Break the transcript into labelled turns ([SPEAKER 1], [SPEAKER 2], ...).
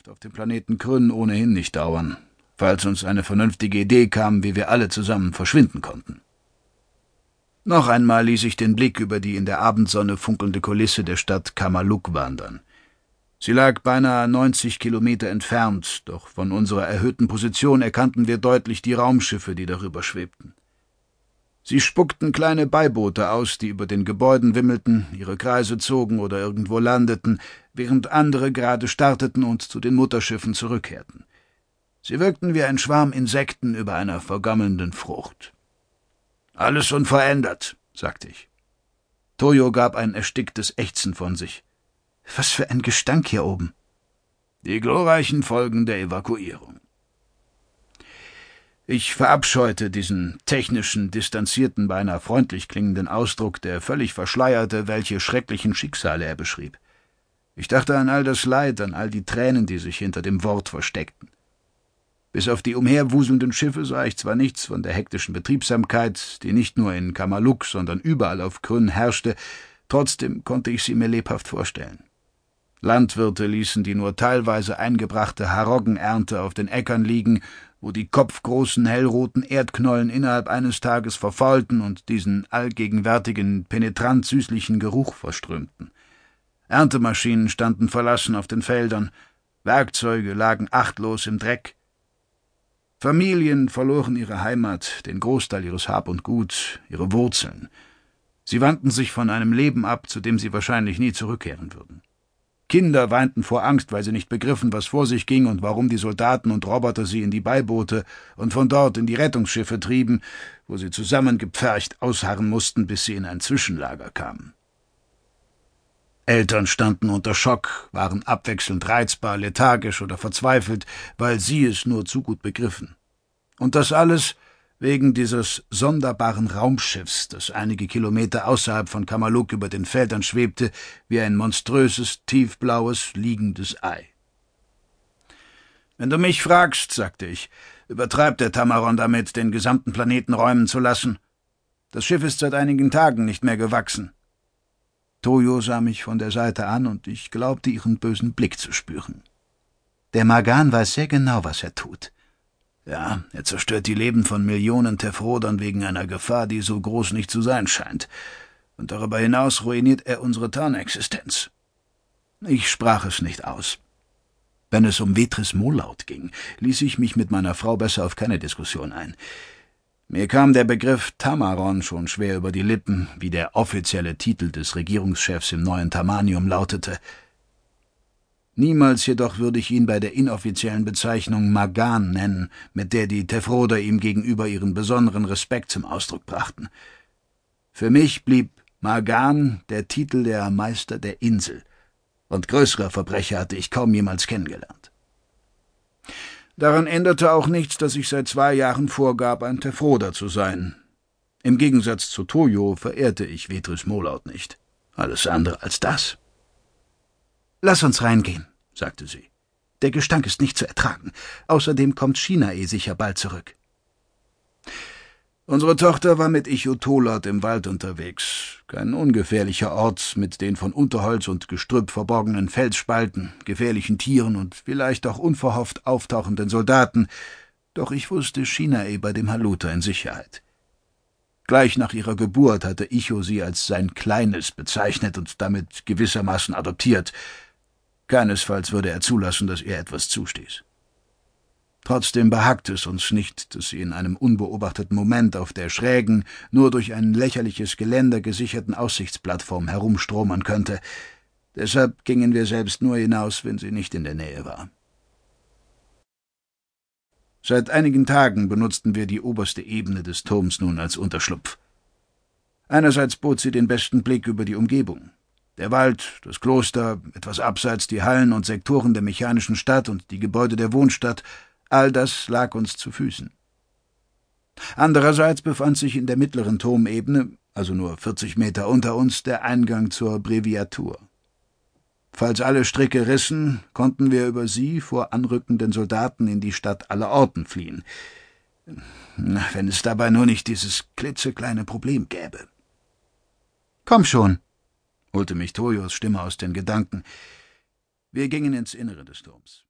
[SPEAKER 1] Zukunft auf dem Planeten Krünn ohnehin nicht dauern, falls uns eine vernünftige Idee kam, wie wir alle zusammen verschwinden konnten. Noch einmal ließ ich den Blick über die in der Abendsonne funkelnde Kulisse der Stadt Kamaluk wandern. Sie lag beinahe 90 Kilometer entfernt, doch von unserer erhöhten Position erkannten wir deutlich die Raumschiffe, die darüber schwebten. Sie spuckten kleine Beiboote aus, die über den Gebäuden wimmelten, ihre Kreise zogen oder irgendwo landeten, während andere gerade starteten und zu den Mutterschiffen zurückkehrten. Sie wirkten wie ein Schwarm Insekten über einer vergammelnden Frucht. Alles unverändert, sagte ich. Toyo gab ein ersticktes Ächzen von sich. Was für ein Gestank hier oben. Die glorreichen Folgen der Evakuierung. Ich verabscheute diesen technischen, distanzierten, beinahe freundlich klingenden Ausdruck, der völlig verschleierte, welche schrecklichen Schicksale er beschrieb. Ich dachte an all das Leid, an all die Tränen, die sich hinter dem Wort versteckten. Bis auf die umherwuselnden Schiffe sah ich zwar nichts von der hektischen Betriebsamkeit, die nicht nur in Kamaluk, sondern überall auf Krünn herrschte, trotzdem konnte ich sie mir lebhaft vorstellen. Landwirte ließen die nur teilweise eingebrachte Haroggenernte auf den Äckern liegen wo die kopfgroßen hellroten Erdknollen innerhalb eines Tages verfaulten und diesen allgegenwärtigen, penetrant süßlichen Geruch verströmten. Erntemaschinen standen verlassen auf den Feldern, Werkzeuge lagen achtlos im Dreck. Familien verloren ihre Heimat, den Großteil ihres Hab und Gut, ihre Wurzeln. Sie wandten sich von einem Leben ab, zu dem sie wahrscheinlich nie zurückkehren würden. Kinder weinten vor Angst, weil sie nicht begriffen, was vor sich ging und warum die Soldaten und Roboter sie in die Beiboote und von dort in die Rettungsschiffe trieben, wo sie zusammengepfercht ausharren mussten, bis sie in ein Zwischenlager kamen. Eltern standen unter Schock, waren abwechselnd reizbar, lethargisch oder verzweifelt, weil sie es nur zu gut begriffen. Und das alles wegen dieses sonderbaren Raumschiffs, das einige Kilometer außerhalb von Kamaluk über den Feldern schwebte, wie ein monströses, tiefblaues, liegendes Ei. Wenn du mich fragst, sagte ich, übertreibt der Tamaron damit, den gesamten Planeten räumen zu lassen. Das Schiff ist seit einigen Tagen nicht mehr gewachsen. Toyo sah mich von der Seite an, und ich glaubte, ihren bösen Blick zu spüren. Der Magan weiß sehr genau, was er tut. Ja, er zerstört die Leben von Millionen Tefrodern wegen einer Gefahr, die so groß nicht zu sein scheint. Und darüber hinaus ruiniert er unsere Tarnexistenz. Ich sprach es nicht aus. Wenn es um Vetris Molaut ging, ließ ich mich mit meiner Frau besser auf keine Diskussion ein. Mir kam der Begriff Tamaron schon schwer über die Lippen, wie der offizielle Titel des Regierungschefs im neuen Tamanium lautete – Niemals jedoch würde ich ihn bei der inoffiziellen Bezeichnung Magan nennen, mit der die Tefroder ihm gegenüber ihren besonderen Respekt zum Ausdruck brachten. Für mich blieb Magan der Titel der Meister der Insel, und größere Verbrecher hatte ich kaum jemals kennengelernt. Daran änderte auch nichts, dass ich seit zwei Jahren vorgab, ein Tefroder zu sein. Im Gegensatz zu Toyo verehrte ich Vetris Molaut nicht. Alles andere als das. Lass uns reingehen sagte sie. Der Gestank ist nicht zu ertragen. Außerdem kommt Shinae sicher bald zurück. Unsere Tochter war mit Ichotolot im Wald unterwegs. Kein ungefährlicher Ort mit den von Unterholz und Gestrüpp verborgenen Felsspalten, gefährlichen Tieren und vielleicht auch unverhofft auftauchenden Soldaten. Doch ich wusste Shinae bei dem Haluta in Sicherheit. Gleich nach ihrer Geburt hatte Icho sie als sein Kleines bezeichnet und damit gewissermaßen adoptiert. Keinesfalls würde er zulassen, dass ihr etwas zustieß. Trotzdem behagte es uns nicht, dass sie in einem unbeobachteten Moment auf der schrägen, nur durch ein lächerliches Geländer gesicherten Aussichtsplattform herumstromern könnte. Deshalb gingen wir selbst nur hinaus, wenn sie nicht in der Nähe war. Seit einigen Tagen benutzten wir die oberste Ebene des Turms nun als Unterschlupf. Einerseits bot sie den besten Blick über die Umgebung. Der Wald, das Kloster, etwas abseits die Hallen und Sektoren der mechanischen Stadt und die Gebäude der Wohnstadt, all das lag uns zu Füßen. Andererseits befand sich in der mittleren Turmebene, also nur 40 Meter unter uns, der Eingang zur Breviatur. Falls alle Stricke rissen, konnten wir über sie vor anrückenden Soldaten in die Stadt aller Orten fliehen. Wenn es dabei nur nicht dieses klitzekleine Problem gäbe. Komm schon, holte mich Toyos Stimme aus den Gedanken. Wir gingen ins Innere des Turms.